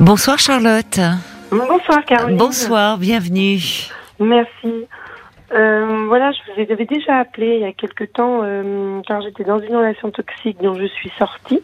Bonsoir Charlotte. Bonsoir Caroline. Bonsoir, bienvenue. Merci. Euh, voilà, je vous avais déjà appelé il y a quelque temps euh, car j'étais dans une relation toxique dont je suis sortie.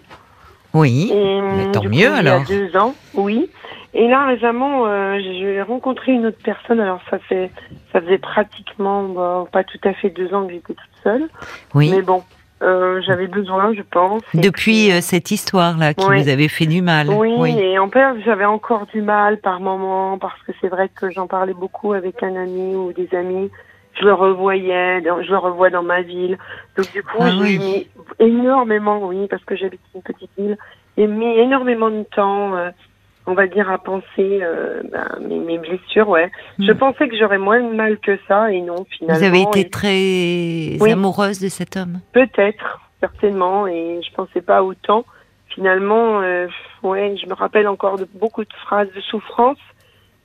Oui. Et, mais tant du mieux alors. Il y a deux ans, oui. Et là récemment, euh, j'ai rencontré une autre personne. Alors ça fait, ça faisait pratiquement pas tout à fait deux ans que j'étais toute seule. Oui. Mais bon, euh, j'avais besoin, je pense. Depuis puis, euh, cette histoire-là qui Ouais. vous avait fait du mal. Oui, et en fait, j'avais encore du mal par moment parce que c'est vrai que j'en parlais beaucoup avec un ami ou des amis. Je le revoyais, je le revois dans ma ville. Donc du coup, Ah j'ai oui. mis énormément, oui, parce que j'habite une petite ville, j'ai mis énormément de temps, euh, on va dire, à penser euh, ben, mes, mes blessures. Ouais, je Hmm. pensais que j'aurais moins de mal que ça, et non, finalement. Vous avez été et très Oui. amoureuse de cet homme? Peut-être, certainement, et je pensais pas autant. Finalement, euh, ouais, je me rappelle encore de beaucoup de phrases de souffrance,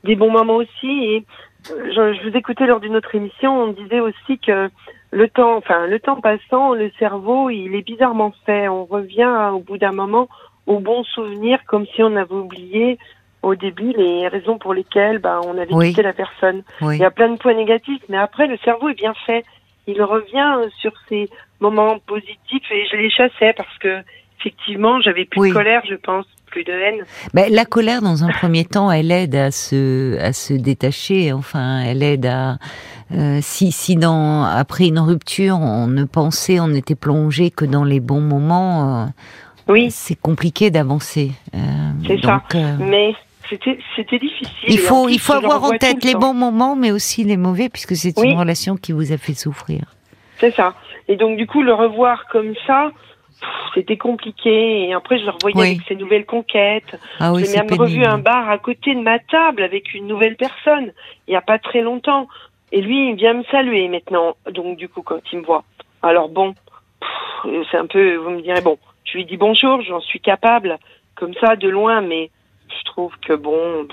des bons moments aussi. Et je, je vous écoutais lors d'une autre émission, on disait aussi que le temps, enfin le temps passant, le cerveau, il est bizarrement fait. On revient au bout d'un moment aux bons souvenirs, comme si on avait oublié au début les raisons pour lesquelles bah, on avait Oui. quitté la personne. Oui. Il y a plein de points négatifs, mais après, le cerveau est bien fait. Il revient euh, sur ces moments positifs et je les chassais parce que, effectivement, j'avais plus Oui. de colère, je pense, plus de haine. Ben, la colère, dans un premier temps, elle aide à se, à se détacher. Enfin, elle aide à. euh, si, si dans, après une rupture, on ne pensait, on n'était plongé que dans les bons moments, euh, Oui, c'est compliqué d'avancer. Euh, C'est ça. euh, mais c'était, difficile. il faut, plus, il faut avoir en tête le les bons moments, mais aussi les mauvais, puisque c'est Oui. une relation qui vous a fait souffrir. C'est ça. Et donc, du coup, le revoir comme ça, c'était compliqué. Et après, je le revoyais Oui. avec ses nouvelles conquêtes. Ah oui, J'ai même revu un bar à côté de ma table avec une nouvelle personne, il n'y a pas très longtemps. Et lui, il vient me saluer maintenant, donc du coup, quand il me voit. Alors bon, c'est un peu, vous me direz, bon, je lui dis bonjour, j'en suis capable, comme ça, de loin, mais je trouve que bon...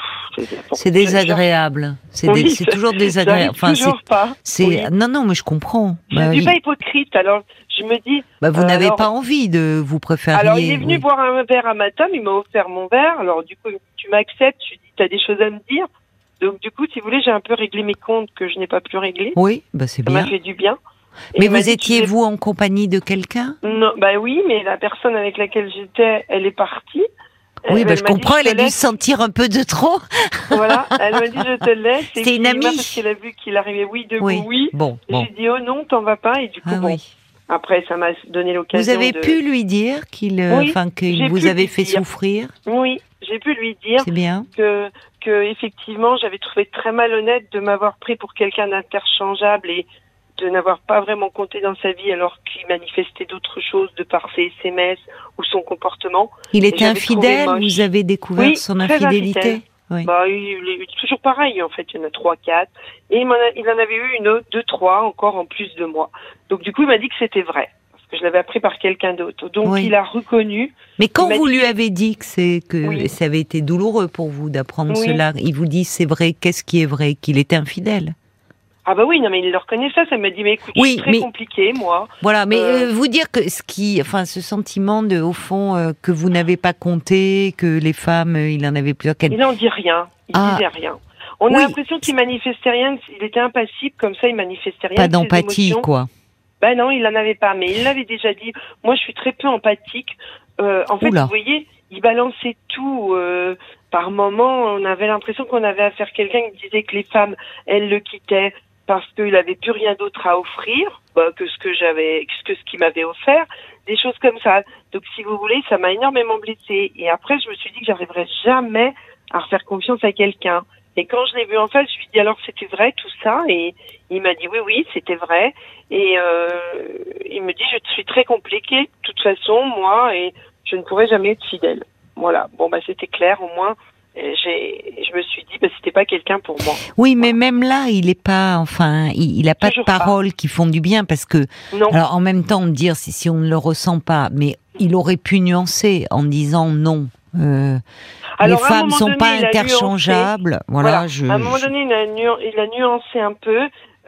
c'est désagréable. C'est Oui, toujours désagréable. Enfin, toujours pas. Oui. non, non, mais je comprends. Je Bah, ne suis pas hypocrite, alors je me dis, Bah, vous Euh, n'avez alors- pas envie de vous préfériez. Alors, il est venu oui. boire un verre à ma table, il m'a offert mon verre. Alors, du coup, tu m'acceptes, tu dis, t'as des choses à me dire. Donc, du coup, si vous voulez, j'ai un peu réglé mes comptes que je n'ai pas pu régler. Oui, bah c'est Ça m'a bien. fait du bien. Et Mais vous étiez vous en compagnie de quelqu'un? Non, bah oui, mais la personne avec laquelle j'étais, elle est partie. Oui, Elle- bah, elle je dit, comprends. je Elle a dû sentir un peu de trop. Voilà, elle m'a dit, je te laisse. C'est une amie. Parce qu'elle a vu qu'il arrivait, oui, debout, Oui. oui. Bon, bon. J'ai dit, oh non, t'en vas pas. Et du coup, Ah bon, oui. après, ça m'a donné l'occasion Vous avez de... pu lui dire qu'il, euh, Oui, qu'il vous avait fait dire. souffrir? Oui, j'ai pu lui dire. Bien. que, que effectivement j'avais trouvé très malhonnête de m'avoir pris pour quelqu'un d'interchangeable et de n'avoir pas vraiment compté dans sa vie alors qu'il manifestait d'autres choses de par ses SMS ou son comportement. Il était infidèle. Vous avez découvert Oui, son infidélité. Oui. Bah, il est toujours pareil en fait, il y en a trois, quatre, et il, m'en a- il en avait eu une autre, deux, trois encore en plus de moi. Donc du coup il m'a dit que c'était vrai parce que je l'avais appris par quelqu'un d'autre. Donc Oui. il a reconnu. Mais quand vous lui avez dit que c'est que Oui. ça avait été douloureux pour vous d'apprendre cela, il vous dit c'est vrai. Qu'est-ce qui est vrai? Qu'il était infidèle. Ah bah oui, non mais il le reconnaît ça, ça m'a dit mais écoute, Oui, c'est très mais- compliqué moi. Voilà, mais Euh, euh, vous dire que ce qui, enfin, ce sentiment de, au fond, euh, que vous n'avez pas compté, que les femmes, il en avait plusieurs. qu'elles- Il n'en dit rien. Il Ah. disait rien. On Oui. a l'impression qu'il manifestait rien, il était impassible, comme ça il manifestait rien. Pas d'empathie, quoi. Ben non, il en avait pas, mais il l'avait déjà dit. Moi, je suis très peu empathique. En fait, Oula. vous voyez, il balançait tout. euh, par moment, on avait l'impression qu'on avait affaire à quelqu'un qui disait que les femmes, elles le quittaient parce qu'il avait plus rien d'autre à offrir bah, que ce que j'avais, que ce qu'il m'avait offert, des choses comme ça. Donc, si vous voulez, ça m'a énormément blessée. Et après, je me suis dit que j'arriverais jamais à refaire confiance à quelqu'un. Et quand je l'ai vu en face, je lui ai dit alors c'était vrai tout ça? Et il m'a dit oui oui c'était vrai et euh, il me dit je suis très compliqué de toute façon moi et je ne pourrai jamais être fidèle. Voilà bon bah c'était clair au moins. J'ai, je me suis dit bah c'était pas quelqu'un pour moi. Oui, mais même là, il est pas, enfin, il, il a pas Toujours de pas. paroles qui font du bien parce que, Non. alors en même temps, dire si, si on ne le ressent pas, mais il aurait pu nuancer en disant non. euh, Alors, les femmes sont donné, pas interchangeables. Voilà, Voilà. je. à un moment je- donné, il a, nu- il a nuancé un peu.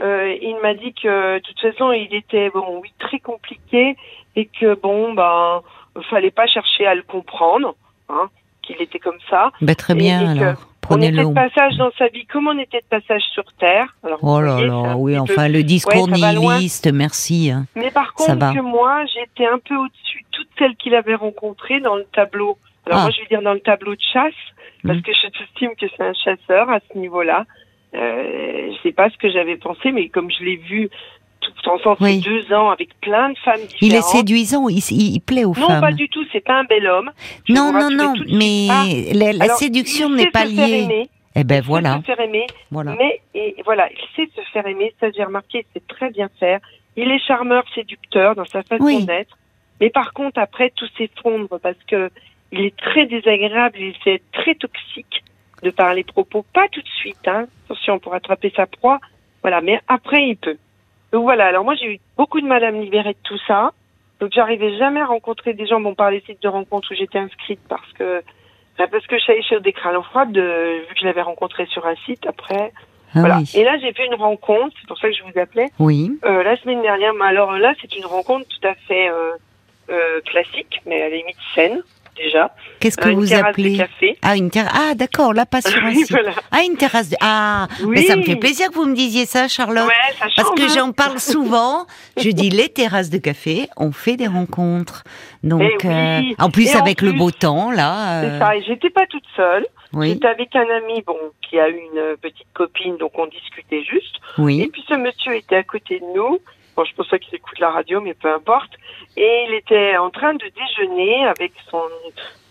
Euh, il m'a dit que de toute façon, il était bon, oui, très compliqué et que bon, ben, fallait pas chercher à le comprendre, hein, qu'il était comme ça. Bah, très Et- bien et que alors. On était de passage dans sa vie, comme on était de passage sur Terre. Alors, Oh là voyez, là, oui, peu- enfin le discours Ouais, nihiliste, merci. hein. Mais par contre, que moi, j'étais un peu au-dessus de toutes celles qu'il avait rencontrées dans le tableau. Alors Ah. moi, je vais dire dans le tableau de chasse, parce Mhm. que j'estime que c'est un chasseur à ce niveau-là. Euh, je sais pas ce que j'avais pensé, mais comme je l'ai vu tout ensemble Oui. deux ans avec plein de femmes différentes. Il est séduisant, il, plaît aux Non, femmes. pas du tout. C'est pas un bel homme. Je non, non, non, mais Ah, la, la alors, séduction n'est pas liée. Eh ben il sait voilà, se faire aimer, voilà. mais et voilà, il sait se faire aimer. Ça, j'ai remarqué, il sait très bien faire. Il est charmeur, séducteur dans sa façon Oui. d'être. Mais par contre, après, tout s'effondre parce que il est très désagréable, il sait être très toxique de par les propos. Pas tout de suite, hein. Attention, pour attraper sa proie. Voilà, mais après, il peut. Donc voilà. Alors moi, j'ai eu beaucoup de mal à me libérer de tout ça. Donc j'arrivais jamais à rencontrer des gens, bon, par les sites de rencontres où j'étais inscrite parce que bah, parce que je savais sur des crânes froides, de, vu que je l'avais rencontré sur un site après. Ah voilà. oui. Et là, j'ai fait une rencontre, c'est pour ça que je vous appelais, Oui, euh, la semaine dernière. Mais alors là, c'est une rencontre tout à fait euh, euh, classique, mais à la limite saine, déjà. qu'est-ce que Euh, vous appelez de café. Ah, une terrasse. Ah, d'accord, là, pas sur un site. voilà. Ah, une terrasse. De... Ah, Oui. mais ça me fait plaisir que vous me disiez ça, Charlotte. Ouais, ça Parce change, que hein. j'en parle souvent. Je dis les terrasses de café, on fait des rencontres. Donc, Eh oui. euh, en plus Et en avec le beau temps là. C'est euh, ça. Et j'étais pas toute seule. oui, J'étais avec un ami, bon, qui a eu une petite copine, donc on discutait juste. Et oui, puis ce monsieur était à côté de nous. Bon, je pense pas qu'il écoute la radio, mais peu importe. Et il était en train de déjeuner avec son,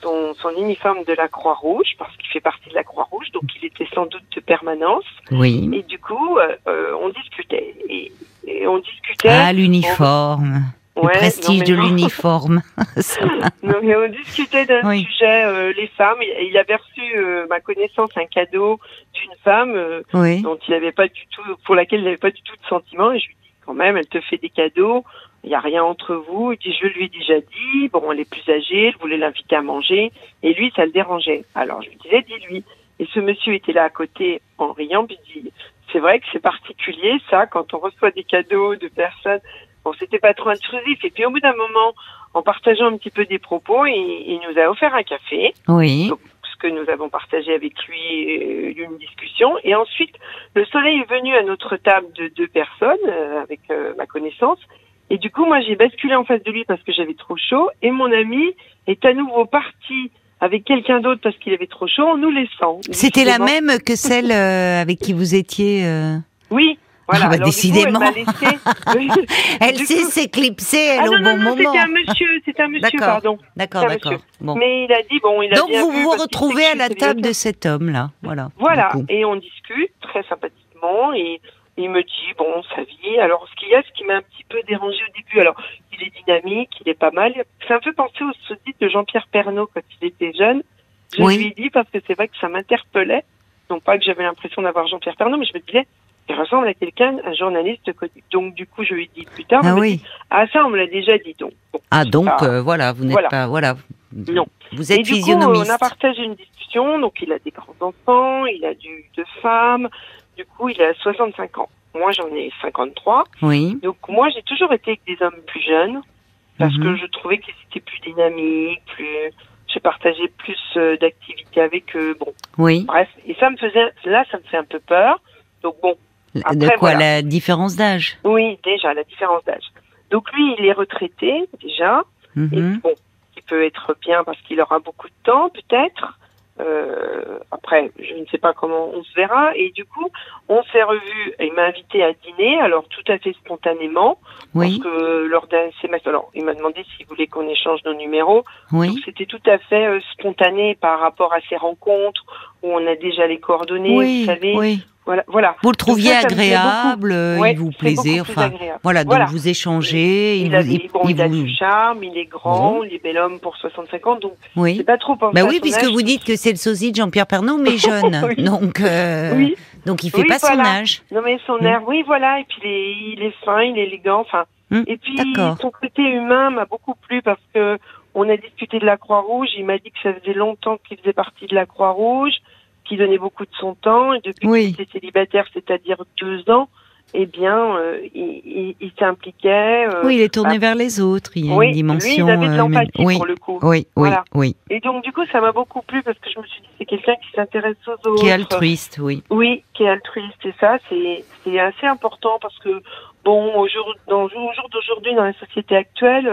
son, son uniforme de la Croix-Rouge, parce qu'il fait partie de la Croix-Rouge, donc il était sans doute de permanence. oui. Et du coup, euh, euh, on discutait. Et, et on discutait. Ah, l'uniforme. Le Ouais, prestige non, de l'uniforme. Non, mais on discutait d'un Oui. sujet, euh, les femmes. Et il avait reçu, euh, ma connaissance, un cadeau d'une femme oui. dont il avait pas du tout, pour laquelle il n'avait pas du tout de sentiments. Et je lui dis quand même, elle te fait des cadeaux, il n'y a rien entre vous. Il dit, je lui ai déjà dit, bon, elle est plus âgée, elle voulait l'inviter à manger, et lui, ça le dérangeait. Alors je lui disais, dis-lui. Et ce monsieur était là à côté en riant, puis il dit, c'est vrai que c'est particulier ça, quand on reçoit des cadeaux de personnes. Bon, c'était pas trop intrusif. Et puis au bout d'un moment, en partageant un petit peu des propos, il, il nous a offert un café Oui. donc, que nous avons partagé avec lui, euh, une discussion. Et ensuite, le soleil est venu à notre table de deux personnes, euh, avec euh, ma connaissance. Et du coup, moi, j'ai basculé en face de lui parce que j'avais trop chaud. Et mon ami est à nouveau parti avec quelqu'un d'autre parce qu'il avait trop chaud en nous laissant. C'était la même que celle avec qui vous étiez. euh, Oui. Voilà. Ah bah, Alors, coup, décidément. elle laissé- Elle sait coup- s'éclipser, elle, Ah au non, bon non, moment. c'était un monsieur, c'était un monsieur, pardon. D'accord, c'est d'accord. Bon. Mais il a dit, bon, il a Donc bien vous vu vous retrouvez à la table de cet homme-là. Voilà. Voilà, et on discute très sympathiquement et il me dit bon sa vie. Alors ce qu'il y a, ce qui m'a un petit peu dérangé au début. Alors il est dynamique, il est pas mal. C'est un peu pensé au sous de Jean-Pierre Pernaud quand il était jeune. Je Oui. lui ai dit parce que c'est vrai que ça m'interpellait. Non pas que j'avais l'impression d'avoir Jean-Pierre Pernaud, mais je me disais il ressemble à quelqu'un, un journaliste connu. Donc du coup je lui dit plus tard. Ah oui. dit, ah ça on me l'a déjà dit donc. Bon, Ah donc pas- euh, voilà, vous n'êtes Voilà. pas voilà. Non. Vous et êtes du coup, physionomiste. on a partagé une discussion. Donc, il a des grands-enfants, il a du, deux femmes. Du coup, il a 65 ans. Moi, j'en ai 53. Oui. Donc, moi, j'ai toujours été avec des hommes plus jeunes parce Mhm. que je trouvais qu'ils étaient plus dynamiques, plus. Je partageais plus euh, d'activités avec eux. Bon, Oui. bref. Et ça me faisait. Là, ça me fait un peu peur. Donc, bon, de quoi voilà. la différence d'âge oui, déjà, la différence d'âge. Donc, lui, il est retraité, déjà. Et Mhm. bon, qui peut être bien parce qu'il aura beaucoup de temps, peut-être. Euh, après, je ne sais pas comment on se verra. Et du coup, on s'est revus. Il m'a invité à dîner, alors tout à fait spontanément, Oui. parce que lors d'un semestre, alors il m'a demandé s'il voulait qu'on échange nos numéros. Donc Oui. c'était tout à fait euh, spontané par rapport à ces rencontres où on a déjà les coordonnées, Oui. vous savez. Oui. Voilà, voilà. Vous le trouviez ça agréable, euh, Ouais, il vous plaisait, enfin voilà, donc Voilà. vous échangez, il, Il, vous, a, il- bon, il a du charme, il est grand, il est bel homme pour 65 ans, donc oui. c'est pas trop Bah oui, puisque âge. vous dites que c'est le sosie de Jean-Pierre Pernaut, mais jeune. Oui. Donc, euh, Oui, donc il fait pas son âge. non mais son Hmm. air, oui voilà, et puis il est, il est fin, il est élégant, enfin. Hmm, Et puis son côté humain m'a beaucoup plu parce que on a discuté de la Croix-Rouge, il m'a dit que ça faisait longtemps qu'il faisait partie de la Croix-Rouge, qu'il donnait beaucoup de son temps, et depuis Oui. qu'il était célibataire, c'est-à-dire deux ans, eh bien, euh, il, il, il s'impliquait. euh, Oui, il est tourné bah, vers les autres. Il y a oui, une dimension. lui, il avait de euh, l'empathie oui, pour le coup. oui, oui, Voilà. oui. Et donc, du coup, ça m'a beaucoup plu parce que je me suis dit, c'est quelqu'un qui s'intéresse aux autres. Qui est altruiste, oui. Oui, qui est altruiste. Et ça, c'est assez important parce que, bon, au jour, dans, au jour d'aujourd'hui, dans la société actuelle,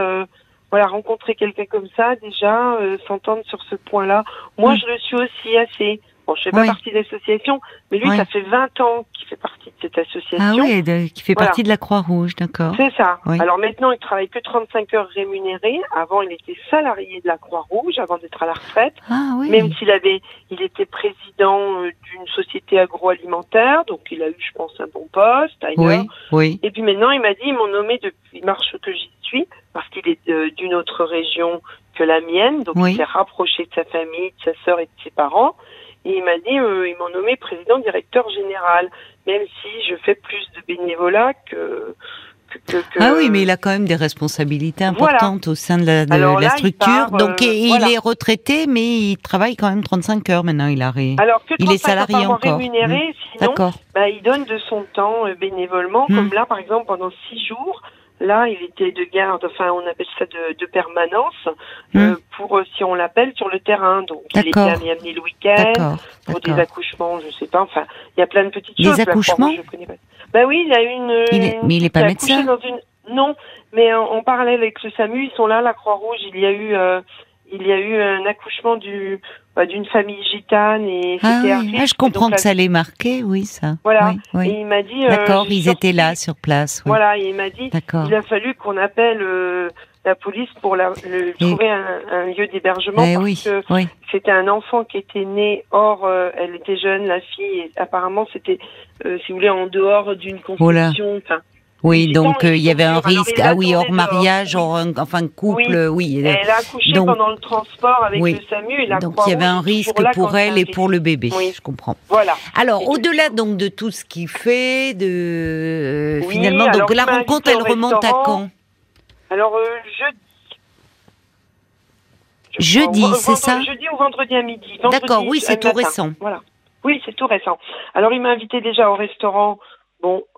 voilà, rencontrer quelqu'un comme ça, déjà, s'entendre sur ce point-là. Moi, Mm. je le suis aussi assez. Bon, je fais pas Oui. partie de l'association, mais lui, Oui. ça fait 20 ans qu'il fait partie de cette association. Ah oui, de- qui fait Voilà. partie de la Croix-Rouge, d'accord. C'est ça. Oui. Alors maintenant, il travaille que 35 heures rémunérées. Avant, il était salarié de la Croix-Rouge avant d'être à la retraite. Ah oui. Même s'il avait, il était président euh, d'une société agroalimentaire, donc il a eu, je pense, un bon poste ailleurs. Oui, oui. Et puis maintenant, il m'a dit, ils m'ont nommé depuis mars que j'y suis, parce qu'il est euh, d'une autre région que la mienne, donc il s'est rapproché de sa famille, de sa sœur et de ses parents. Et il m'a dit, euh, ils m'ont nommé président directeur général, même si je fais plus de bénévolat que... que, que- que- Ah oui, mais il a quand même des responsabilités Voilà. importantes au sein de la, de Alors la là, il structure. part, Donc euh, il voilà. est retraité, mais il travaille quand même 35 heures maintenant. Il a ré... Alors que il est 35 heures salarié encore. rémunéré, sinon, D'accord. bah, il donne de son temps euh, bénévolement, Hmm. comme là, par exemple, pendant six jours. Là, il était de garde, enfin, on appelle ça de, de permanence, euh, Hmm. pour, euh, si on l'appelle, sur le terrain. Donc, il était amené, le week-end, pour des accouchements, je sais pas, enfin, il y a plein de petites Des choses. La accouchements Croix-Rouge, je pas. Bah oui, il a une... Il est- mais il est pas médecin dans une... Non, mais en, en parallèle avec le SAMU, ils sont là, la Croix-Rouge, il y a eu... euh, il y a eu un accouchement du d'une famille gitane et Ah, c'était oui. Ah, je comprends donc que ça les marquait, oui, ça. Voilà. Oui, oui. Et il m'a dit. euh, D'accord, ils sorti- étaient là sur place. oui. Voilà, et il m'a dit. D'accord. Il a fallu qu'on appelle euh, la police pour la, le- trouver un, un lieu d'hébergement Eh parce oui, que oui. c'était un enfant qui était né hors, euh, elle était jeune, la fille, et apparemment c'était, euh, si vous voulez, en dehors d'une Oh là. Oui, donc euh, il y avait un risque. Ah oui, hors dehors. mariage, hors, un- enfin couple, Oui. oui. elle a accouché donc- pendant le transport avec Oui. le SAMU et la Donc il y avait un risque pour elle et pour le bébé. Oui. Je comprends. Voilà. Alors, au-delà donc de tout ce qu'il fait, de Oui, finalement, donc la rencontre, elle remonte à quand? Alors euh, jeudi. Je Jeudi, c'est ça? Jeudi ou vendredi à midi. D'accord, oui, c'est tout matin. récent. Voilà. Oui, c'est tout récent. Alors il m'a invité déjà au restaurant,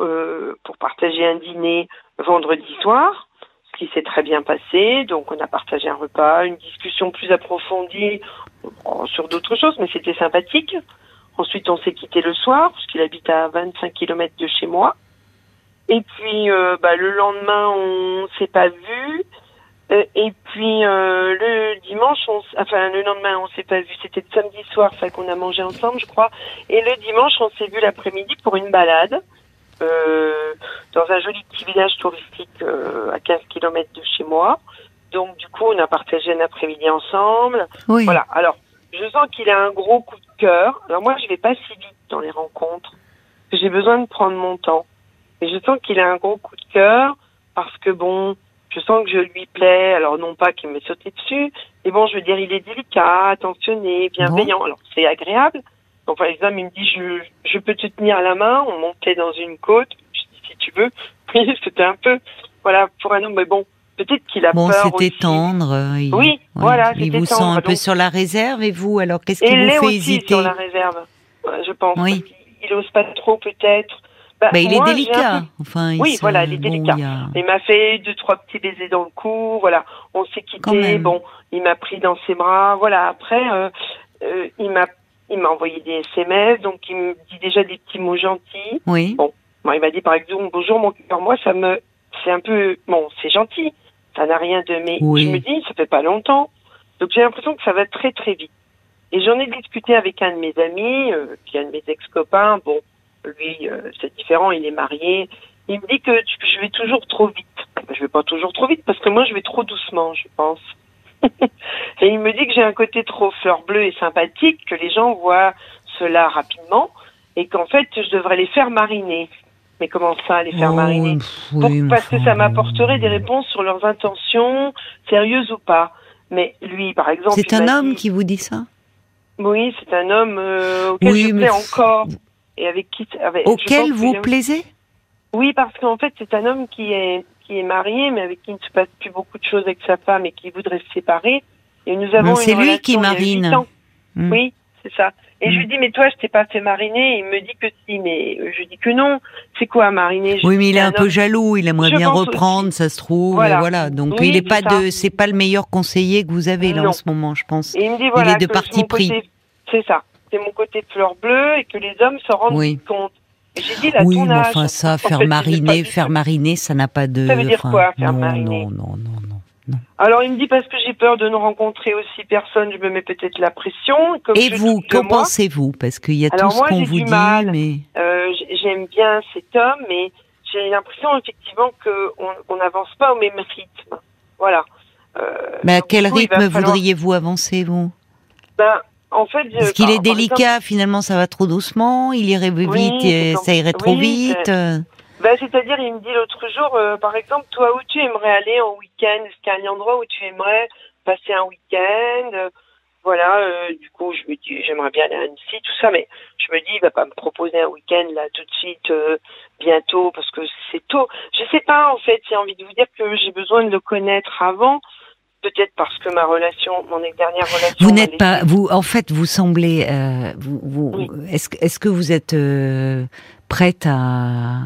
euh, pour partager un dîner vendredi soir, ce qui s'est très bien passé. Donc on a partagé un repas, une discussion plus approfondie euh, sur d'autres choses, mais c'était sympathique. Ensuite, on s'est quitté le soir, parce qu'il habite à 25 km de chez moi. Et puis, euh, bah, le lendemain, on s'est pas vu. Et puis, le dimanche, on, enfin, le lendemain, on s'est pas vu. C'était samedi soir, ça qu'on a mangé ensemble, je crois. Et le dimanche, on s'est vu l'après-midi pour une balade. Euh, dans un joli petit village touristique euh, à 15 km de chez moi. Donc, du coup, on a partagé un après-midi ensemble. Oui. Voilà. Alors, je sens qu'il a un gros coup de cœur. Alors moi, je vais pas si vite dans les rencontres. J'ai besoin de prendre mon temps. Mais je sens qu'il a un gros coup de cœur parce que bon, je sens que je lui plais. Alors non pas qu'il me sauté dessus, mais bon, je veux dire, il est délicat, attentionné, bienveillant. Alors c'est agréable. Donc par exemple, il me dit, je, je peux te tenir la main. On montait dans une côte. Je dis, si tu veux. Oui, c'était un peu, voilà, pour un homme. Mais bon, peut-être qu'il a Bon, peur c'était aussi. tendre. euh, il- Oui, voilà, Il c'était vous sent un peu sur la réserve et vous, alors qu'est-ce qui il vous fait aussi hésiter sur la réserve, euh, je pense. Oui. Il ose pas trop peut-être. Bah, Bah, il moi, est délicat. peu- Enfin, il Oui, se- voilà, il est bon, délicat. il y a- Il m'a fait deux, trois petits baisers dans le cou, voilà. On s'est quitté, bon, il m'a pris dans ses bras, voilà. Après, euh, euh, il m'a, il m'a envoyé des SMS, donc il me dit déjà des petits mots gentils. Oui. Moi, il m'a dit par exemple, bonjour mon cœur, moi ça me, c'est un peu, bon, c'est gentil, ça n'a rien de, mais Oui. je me dis, ça fait pas longtemps, donc j'ai l'impression que ça va très très vite. Et j'en ai discuté avec un de mes amis, euh, qui est un de mes ex-copains, bon, lui, euh, c'est différent, il est marié, il me dit que je vais toujours trop vite. Je vais pas toujours trop vite parce que moi je vais trop doucement, je pense. Et il me dit que j'ai un côté trop fleur bleue et sympathique, que les gens voient cela rapidement et qu'en fait je devrais les faire mariner. Mais comment ça, les faire Oh, mariner Pour- Parce que ça m'apporterait des réponses sur leurs intentions, sérieuses ou pas. Mais lui, par exemple, C'est un homme dit- qui vous dit ça Oui, c'est un homme euh, auquel Oui, je plais encore et avec qui avec, Auquel vous plaisez? Oui, parce qu'en fait, c'est un homme qui est qui est marié, mais avec qui il ne se passe plus beaucoup de choses avec sa femme et qui voudrait se séparer. Et nous avons c'est lui relation qui marine. Hmm. Oui, c'est ça. Et je lui dis, mais toi, je t'ai pas fait mariner. Il me dit que si, mais je dis que non. C'est quoi mariner? Oui, mais il est un, peu jaloux. Il aimerait bien reprendre, ça se trouve. Voilà. Donc il est pas de, c'est pas le meilleur conseiller que vous avez là en ce moment, je pense. Et il me dit voilà, il est de parti pris. C'est ça. C'est mon côté fleur bleue et que les hommes se rendent compte. J'ai dit la oui, mais enfin ça, faire mariner, faire mariner, ça n'a pas de. Ça veut dire quoi, faire mariner Non, non, non, non. Alors il me dit parce que j'ai peur de ne rencontrer aussi personne, je me mets peut-être la pression. Et vous, qu'en pensez-vous? Parce qu'il y a tout ce qu'on vous dit, mal. mais euh, j'aime bien cet homme, mais j'ai l'impression effectivement qu'on n'avance pas au même rythme. Voilà. Euh, mais à quel rythme voudriez-vous avancer, vous? Ben, en fait, Parce qu'il est délicat, finalement, ça va trop doucement. Il irait vite, et ça irait trop vite. Ben, C'est-à-dire, il me dit l'autre jour, euh, par exemple, toi, où tu aimerais aller en week-end? Est-ce qu'il y a un endroit où tu aimerais passer un week-end? Voilà, euh, du coup, je me dis, j'aimerais bien aller à Annecy, tout ça, mais je me dis, il va pas me proposer un week-end là tout de suite, euh, bientôt, parce que c'est tôt. Je sais pas, en fait, j'ai envie de vous dire que j'ai besoin de le connaître avant. Peut-être parce que ma relation, mon dernière relation. Vous n'êtes pas, vous, en fait, vous semblez, vous, vous est-ce, est-ce que vous êtes prête à,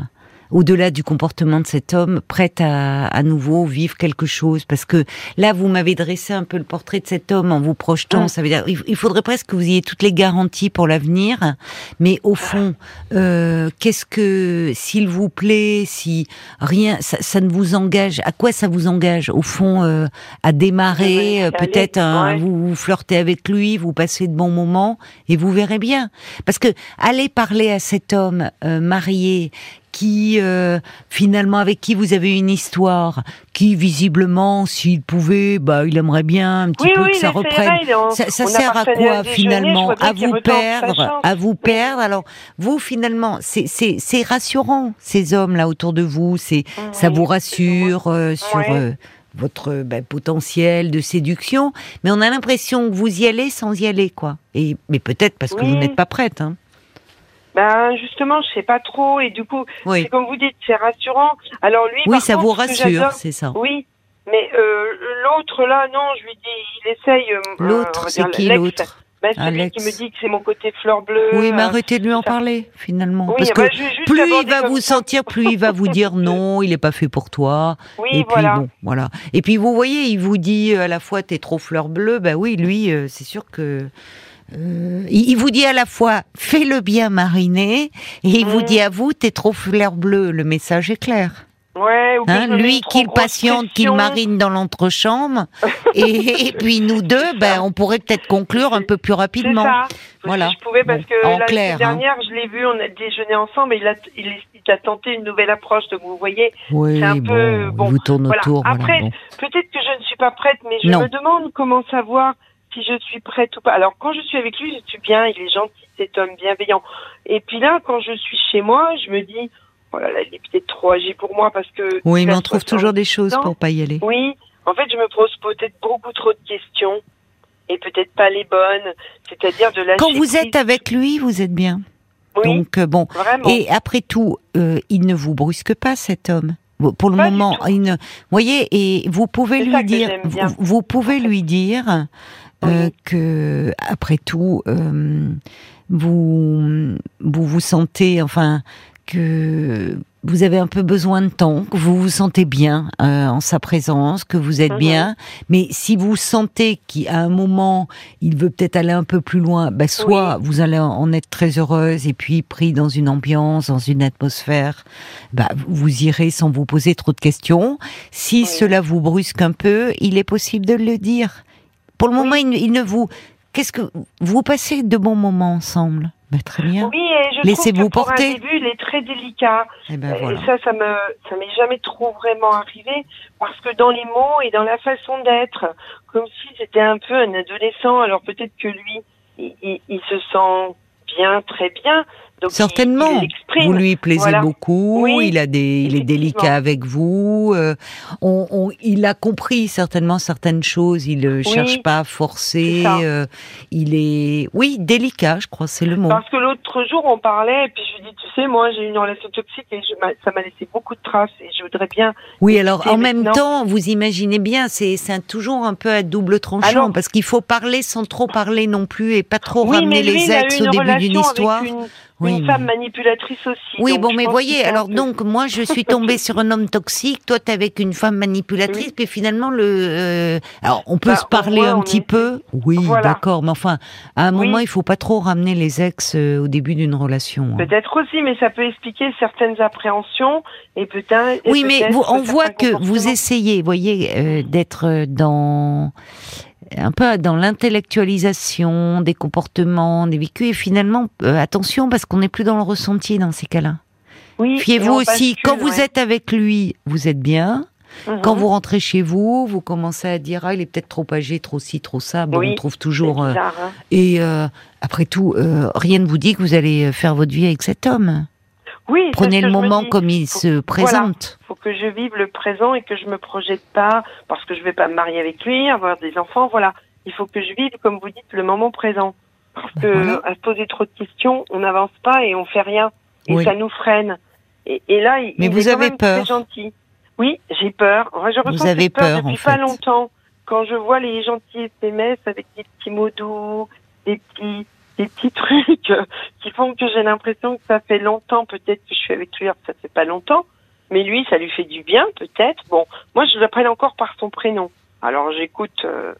au-delà du comportement de cet homme, prête à, à nouveau vivre quelque chose Parce que là, vous m'avez dressé un peu le portrait de cet homme en vous projetant. Ça veut dire, il faudrait presque que vous ayez toutes les garanties pour l'avenir. Mais au fond, euh, qu'est-ce que, s'il vous plaît, si rien, ça, ça, ne vous engage, à quoi ça vous engage Au fond, euh, à démarrer, euh, peut-être, vous, vous flirtez avec lui, vous passez de bons moments, et vous verrez bien. Parce que aller parler à cet homme euh, marié qui euh, finalement avec qui vous avez une histoire, qui visiblement, s'il pouvait, bah, il aimerait bien un petit peu que ça reprenne. ça, sert à quoi finalement À vous perdre, à vous perdre? Alors vous finalement, c'est rassurant ces hommes là autour de vous. C'est ça vous rassure euh, sur. Euh, votre bah, potentiel de séduction, mais on a l'impression que vous y allez sans y aller, quoi. Et mais peut-être parce que vous n'êtes pas prête. Hein. Ben justement, je sais pas trop et du coup, c'est comme vous dites, c'est rassurant. Alors lui, oui, ça vous rassure, c'est ça. Oui, mais euh, l'autre là, non, je lui dis, il essaye. Euh, l'autre, c'est qui l'autre ben, celui qui me dit que c'est mon côté fleur bleue. Oui, mais euh, arrêtez de lui en parler, finalement. parce que plus il va vous sentir, plus il va vous dire non, il n'est pas fait pour toi. Oui, et voilà. puis bon, voilà. Et puis vous voyez, il vous dit à la fois t'es trop fleur bleue, ben oui, lui, c'est sûr que euh, il vous dit à la fois fais le bien mariner et il vous mm. dit à vous t'es trop fleur bleue. Le message est clair. Ouais, hein, lui qu'il patiente, qu'il marine dans l'entrechambre, et, puis nous deux, ben, on pourrait peut-être conclure un peu plus rapidement. Ça. Voilà. je pouvais parce que la clair, hein. dernière, je l'ai vu, on a déjeuné ensemble, et il a, il, a tenté une nouvelle approche. Donc vous voyez, c'est un peu bon. Vous tourne autour. Après, peut-être que je ne suis pas prête, mais je me demande comment savoir si je suis prête ou pas. Alors quand je suis avec lui, je suis bien, il est gentil, cet homme bienveillant. Et puis là, quand je suis chez moi, je me dis, oh là là, il est peut-être trop âgé pour moi parce que... Oui, mais on trouve toujours des choses pour pas y aller. Oui, en fait, je me pose peut-être beaucoup trop de questions et peut-être pas les bonnes. C'est-à-dire de la... Quand vous êtes avec lui, vous êtes bien. Oui, Donc euh, bon, vraiment. et après tout, euh, il ne vous brusque pas cet homme? Pour le moment, il ne... voyez, et vous pouvez lui dire, vous, pouvez lui dire, euh, que après tout euh, vous vous vous sentez enfin que vous avez un peu besoin de temps, que vous vous sentez bien euh, en sa présence, que vous êtes mhm. bien. Mais si vous sentez qu'à un moment, il veut peut-être aller un peu plus loin, bah, soit vous allez en être très heureuse et puis pris dans une ambiance, dans une atmosphère, bah, vous irez sans vous poser trop de questions. Si cela vous brusque un peu, il est possible de le dire. Pour le moment, il, ne vous. Qu'est-ce que vous passez de bons moments ensemble? Ben, Très bien. Oui, et je Laissez-vous porter. Pour un début, il est très délicat. Eh ben, et, ça, ça me, ça m'est jamais trop vraiment arrivé parce que dans les mots et dans la façon d'être, comme si c'était un peu un adolescent. Alors peut-être que lui, il, il, se sent bien, très bien, Donc, Certainement. il. Vous lui plaisez Voilà. beaucoup, Oui, il a des, il est délicat avec vous. euh, on, on- il a compris certainement certaines choses. Il ne cherche pas à forcer. euh, il est, oui, délicat, je crois, c'est le mot. Parce que l'autre jour, on parlait, et puis je lui dis, tu sais, moi, j'ai eu une relation toxique et je ça m'a laissé beaucoup de traces et je voudrais bien. Oui, alors en même temps, vous imaginez bien, c'est toujours un peu à double tranchant Ah non. parce qu'il faut parler sans trop parler non plus et pas trop oui, ramener les ex au début d'une histoire. une, Oui, une femme manipulatrice aussi. Oui, donc bon, mais voyez, alors peu- donc moi je suis tombée sur un homme toxique, toi t'es avec une femme manipulatrice, Oui. puis finalement le, euh, alors on peut Bah, se parler moins, un petit est- peu, oui, Voilà. d'accord, mais enfin à un Oui. moment il faut pas trop ramener les ex euh, au début d'une relation. hein. Peut-être aussi, mais ça peut expliquer certaines appréhensions et peut-être. Oui, mais vous, on voit que vous essayez, voyez, euh, d'être dans un peu dans l'intellectualisation des comportements, des vécus, et finalement, euh, attention, parce qu'on n'est plus dans le ressenti dans ces cas-là. Oui, Fiez-vous aussi, quand vous êtes avec lui, vous êtes bien. Mhm. Quand vous rentrez chez vous, vous commencez à dire ah il est peut-être trop âgé, trop ci, trop ça. Bon, Oui, on trouve toujours. euh, bizarre, hein. et euh, après tout, euh, rien ne vous dit que vous allez faire votre vie avec cet homme. Oui, Prenez le moment comme il Faut- se présente. faut que je vive le présent et que je me projette pas parce que je vais pas me marier avec lui, avoir des enfants. Voilà, il faut que je vive, comme vous dites, le moment présent. Parce Ben que voilà. à se poser trop de questions, on n'avance pas et on fait rien et Oui. ça nous freine. Et, et là, il, Mais il vous est quand avez même peur. très gentil. Oui, j'ai peur. Je ressens avez peur, peur, depuis en pas fait. longtemps. Quand je vois les gentils SMS avec des petits mots doux, des petits des petits trucs euh, qui font que j'ai l'impression que ça fait longtemps peut-être que je suis avec lui, alors que ça fait pas longtemps. Mais lui, ça lui fait du bien, peut-être. Bon, moi, je l'appelle encore par son prénom. Alors, j'écoute euh,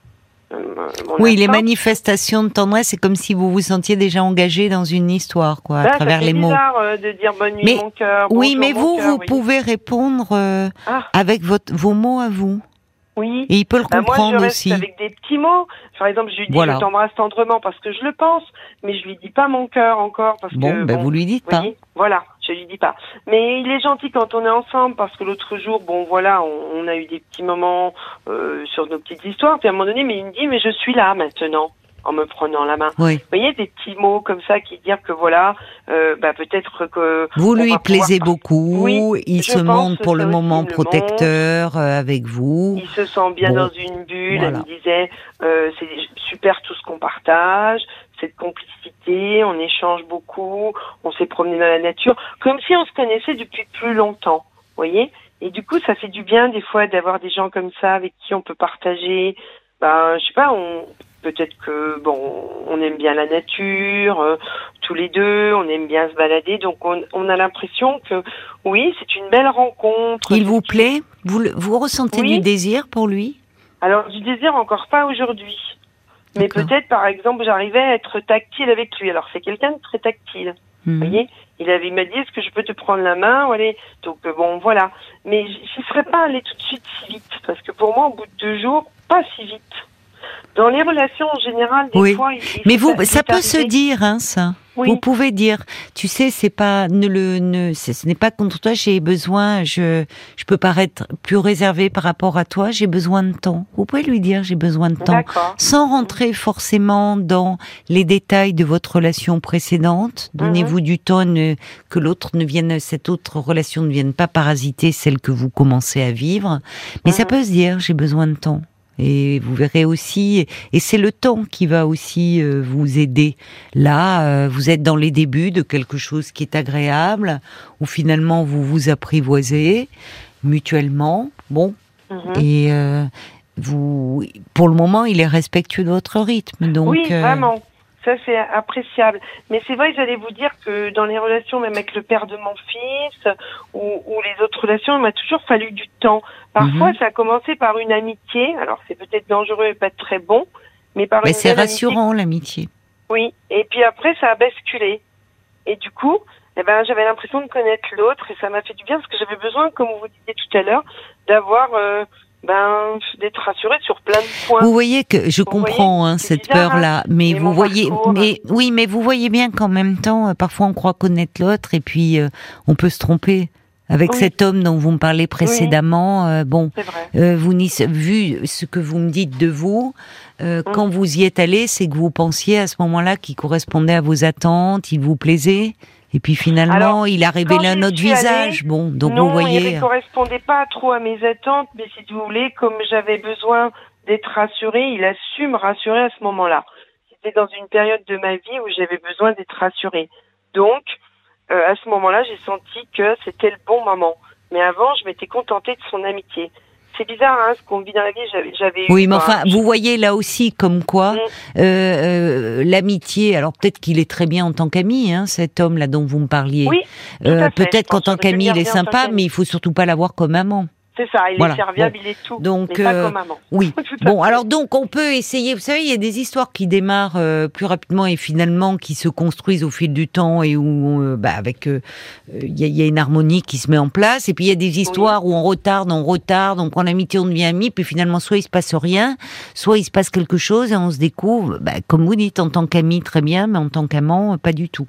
euh, mon Oui, les manifestations de tendresse, c'est comme si vous vous sentiez déjà engagé dans une histoire, quoi, à Là, ça travers les mots. bizarre, euh, de dire bonne nuit, Mais- mon cœur. Oui, mais vous, vous oui. pouvez répondre Ah. avec votre, vos mots à vous. Oui. Et il peut le Bah, moi, comprendre je reste aussi. avec des petits mots. Par exemple, je lui dis Voilà. je t'embrasse tendrement parce que je le pense, mais je lui dis pas mon cœur encore parce Bon, que ben bon, vous lui dites pas. voilà, je lui dis pas. Mais il est gentil quand on est ensemble parce que l'autre jour, bon voilà, on, on a eu des petits moments euh, sur nos petites histoires. Puis à un moment donné, mais il me dit mais je suis là maintenant en me prenant la main. Oui. Vous voyez des petits mots comme ça qui dire que voilà, euh, bah peut-être que Vous lui plaisez pouvoir- beaucoup. Oui, il se montre pour le moment il le protecteur euh, avec vous. Il se sent bien Bon. dans une bulle. Voilà. Elle me disait, euh, c'est super tout ce qu'on partage, cette complicité, on échange beaucoup, on s'est promené dans la nature, comme si on se connaissait depuis plus longtemps, vous voyez Et du coup, ça fait du bien des fois d'avoir des gens comme ça avec qui on peut partager. Ben, je sais pas, on peut-être que bon, on aime bien la nature, euh, tous les deux, on aime bien se balader, donc on, on a l'impression que oui, c'est une belle rencontre. Il vous plaît? Vous, ressentez Oui. du désir pour lui? Alors du désir encore pas aujourd'hui. Mais peut-être par exemple j'arrivais à être tactile avec lui. Alors c'est quelqu'un de très tactile. Mhm. Vous voyez Il avait m'a dit est-ce que je peux te prendre la main? Ou aller Donc euh, bon voilà. Mais j- j'y serais pas allée tout de suite si vite parce que pour moi au bout de deux jours pas si vite. Dans les relations en général des Oui. fois. il- il Mais vous, ça peut se dire, hein, ça. Oui. Vous pouvez dire, tu sais, c'est pas ne le ne, ce n'est pas contre toi. J'ai besoin, je je peux paraître plus réservé par rapport à toi. J'ai besoin de temps. Vous pouvez lui dire, j'ai besoin de temps, sans rentrer forcément dans les détails de votre relation précédente. Donnez-vous Mhm. du temps, ne- que l'autre ne vienne, cette autre relation ne vienne pas parasiter celle que vous commencez à vivre. Mais ça Mhm. peut se dire, j'ai besoin de temps. Et vous verrez aussi, et c'est le temps qui va aussi euh, vous aider. Là, euh, vous êtes dans les débuts de quelque chose qui est agréable, où finalement vous vous apprivoisez mutuellement. Bon, Mhm. et euh, vous, pour le moment, il est respectueux de votre rythme. Donc, oui, euh, vraiment. Ça, c'est appréciable. Mais c'est vrai que j'allais vous dire que dans les relations, même avec le père de mon fils ou, ou les autres relations, il m'a toujours fallu du temps. Parfois, Mhm. ça a commencé par une amitié. Alors, c'est peut-être dangereux et pas très bon, mais par mais c'est rassurant l'amitié. Oui. Et puis après, ça a basculé. Et du coup, eh ben, j'avais l'impression de connaître l'autre et ça m'a fait du bien parce que j'avais besoin, comme vous disiez tout à l'heure, d'avoir, euh, ben, d'être rassurée sur plein de points. Vous voyez que je Vous comprends hein, cette peur-là, mais vous voyez, parcours, mais oui, mais vous voyez bien qu'en même temps, euh, parfois on croit connaître l'autre et puis euh, on peut se tromper. Avec Oui. cet homme dont vous me parlez précédemment, euh, bon, euh, vous n'y, vu ce que vous me dites de vous, euh, Mm. quand vous y êtes allé, c'est que vous pensiez à ce moment-là qu'il correspondait à vos attentes, il vous plaisait, Et puis finalement, Alors, il a révélé un autre allée, visage. Bon, donc non, vous voyez. il ne correspondait pas trop à mes attentes, mais si vous voulez, comme j'avais besoin d'être rassurée, il a su me rassurer à ce moment-là. C'était dans une période de ma vie où j'avais besoin d'être rassurée. Donc, euh, à ce moment-là, j'ai senti que c'était le bon moment. Mais avant, je m'étais contentée de son amitié. C'est bizarre, hein, ce qu'on vit dans la vie. J'avais, Oui, eu, mais enfin, vous voyez là aussi comme quoi Mm. euh, euh, l'amitié. Alors peut-être qu'il est très bien en tant qu'ami, hein, cet homme-là dont vous me parliez. Oui, Euh, peut-être qu'en tant qu'ami, il est sympa, mais il faut surtout pas l'avoir comme amant. C'est ça. Il Voilà. est serviable, il est tout. Donc, mais pas euh, comme maman. Oui. Bon, alors donc on peut essayer. Vous savez, il y a des histoires qui démarrent euh, plus rapidement et finalement qui se construisent au fil du temps et où, euh, bah, avec, euh, euh, il y, y a une harmonie qui se met en place. Et puis il y a des histoires où on retarde, on retarde, on prend l'amitié, on devient ami, puis finalement soit il se passe rien, soit il se passe quelque chose et on se découvre, bah, comme vous dites, en tant qu'ami très bien, mais en tant qu'amant pas du tout.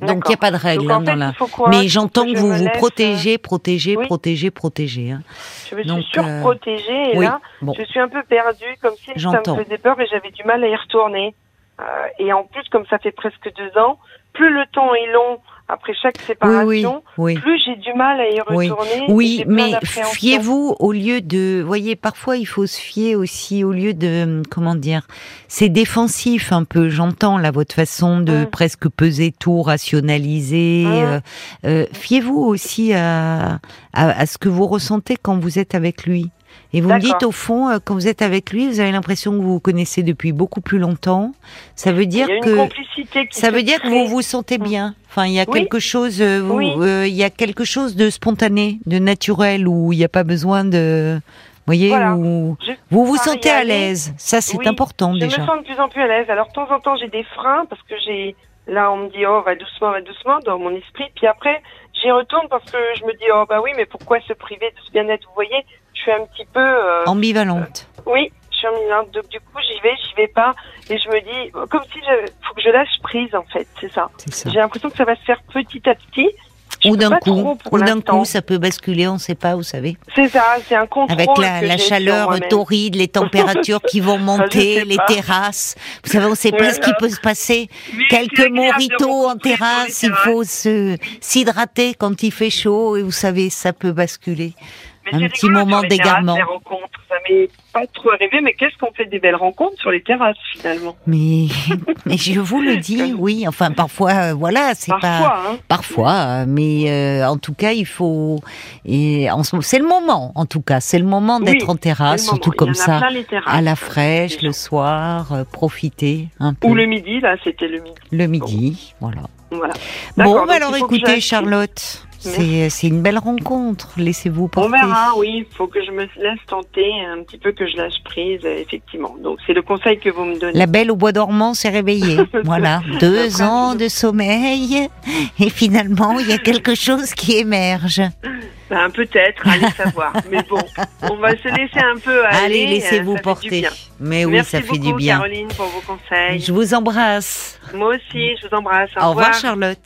Donc il n'y a pas de règle hein, fait, quoi Mais j'entends que vous vous laisse, euh, protégez, protégez, oui. protégez, protégez. Hein. Je me suis Donc, euh, surprotégée et oui. là, Bon. je suis un peu perdue, comme si ça me faisait peur et j'avais du mal à y retourner. Euh, et en plus, comme ça fait presque deux ans, plus le temps est long après chaque séparation, oui, oui. plus j'ai du mal à y retourner. et Oui, mais fiez-vous au lieu de, voyez, parfois il faut se fier aussi au lieu de, comment dire, c'est défensif un peu. J'entends là votre façon de Mm. presque peser tout, rationaliser. Mm. euh, euh, fiez-vous aussi à, à, à ce que vous ressentez quand vous êtes avec lui? Et vous me dites au fond, euh, quand vous êtes avec lui, vous avez l'impression que vous vous connaissez depuis beaucoup plus longtemps. Ça veut dire que ça veut dire que vous vous sentez bien. Enfin, il y a Oui. quelque chose, euh, vous, Oui. euh, il y a quelque chose de spontané, de naturel, où il n'y a pas besoin de, vous voyez, Voilà. où Je- vous vous sentez à l'aise. Ça, c'est Oui. important Je déjà. me sens de plus en plus à l'aise. Alors, de temps en temps, j'ai des freins parce que j'ai. Là, on me dit, oh, va doucement, va doucement dans mon esprit. Puis après, j'y retourne parce que je me dis, oh, bah oui, mais pourquoi se priver de ce bien-être Vous voyez, je suis un petit peu. euh, Ambivalente. Oui, je suis ambivalente. Donc, du coup, j'y vais, j'y vais pas. Et je me dis, comme si je. faut que je lâche prise, en fait. C'est ça. Ça. J'ai l'impression que ça va se faire petit à petit. Je Ou d'un coup, ou d'un coup, ça peut basculer, on ne sait pas, vous savez. C'est ça, c'est un contrôle. Avec la, chaleur torride, les températures qui vont monter, sais les pas. terrasses. Vous savez, on ne sait pas ce qui peut se passer. Mais Quelques moritos en terrasse, il faut s'hydrater quand il fait chaud et vous savez, ça peut basculer. Mais un petit rigolo moment d'égarement. les rencontres. Ça m'est pas trop arrivé, mais qu'est-ce qu'on fait des belles rencontres sur les terrasses finalement? Mais, mais je vous le dis, oui. Enfin, parfois, euh, voilà, c'est pas. Parfois, hein. Parfois, mais euh, en tout cas, il faut. Et c'est le moment, en tout cas, c'est le moment Oui, d'être en terrasse, surtout comme ça, à la euh, fraîche, le soir, euh, profiter un peu Ou le midi, là, c'était le midi. le midi, voilà. Voilà. Bon, bah alors écoutez. Charlotte, c'est c'est une belle rencontre. Laissez-vous porter. On verra, oui. Il faut que je me laisse tenter un petit peu, que je lâche prise, euh, effectivement. Donc, c'est le conseil que vous me donnez. La belle au bois dormant s'est réveillée. Voilà, deux ans de sommeil et finalement il y a quelque chose qui émerge. Ben, peut-être, allez savoir. Mais bon, on va se laisser un peu aller. Allez, euh, laissez-vous porter. Mais oui, Merci ça fait du bien. Caroline, pour vos conseils. Je vous embrasse. Moi aussi, je vous embrasse. Au revoir Charlotte.